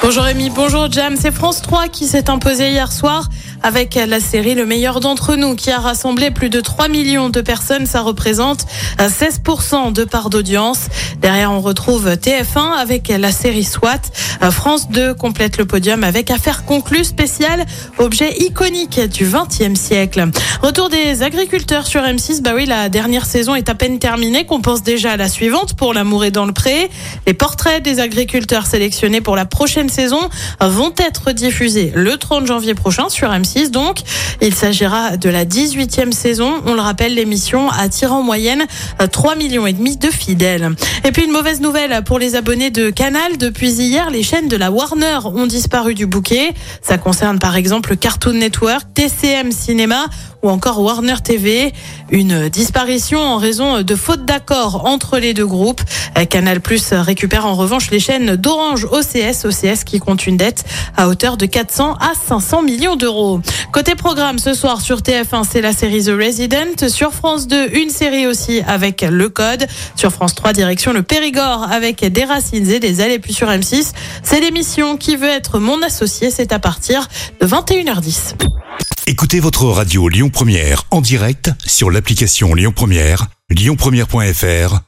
Bonjour Rémi, bonjour Jam. C'est France 3 qui s'est imposé hier soir avec la série Le meilleur d'entre nous qui a rassemblé plus de 3 millions de personnes. Ça représente 16% de part d'audience. Derrière, on retrouve TF1 avec la série SWAT. France 2 complète le podium avec Affaire conclue spéciale, objet iconique du 20e siècle. Retour des agriculteurs sur M6. Bah oui, la dernière saison est à peine terminée, qu'on pense déjà à la suivante pour l'amour et dans le pré. Les portraits des agriculteurs sélectionnés pour la prochaine saison vont être diffusés le 30 janvier prochain sur M6. Donc, il s'agira de la 18e saison. On le rappelle, l'émission attire en moyenne 3 millions et demi de fidèles. Et puis une mauvaise nouvelle pour les abonnés de Canal. Depuis hier, les chaînes de la Warner ont disparu du bouquet. Ça concerne par exemple Cartoon Network, TCM Cinéma ou encore Warner TV. Une disparition en raison de fautes d'accord entre les deux groupes. Canal Plus récupère en revanche les chaînes d'Orange OCS, OCS qui compte une dette à hauteur de 400 à 500 millions d'euros. Côté programme, ce soir sur TF1, c'est la série The Resident. Sur France 2, une série aussi avec Le Code. Sur France 3, direction le Périgord avec des racines et des ailes. Et puis sur M6, c'est l'émission qui veut être mon associé. C'est à partir de 21h10. Écoutez votre radio Lyon Première en direct sur l'application Lyon Première, lyonpremière.fr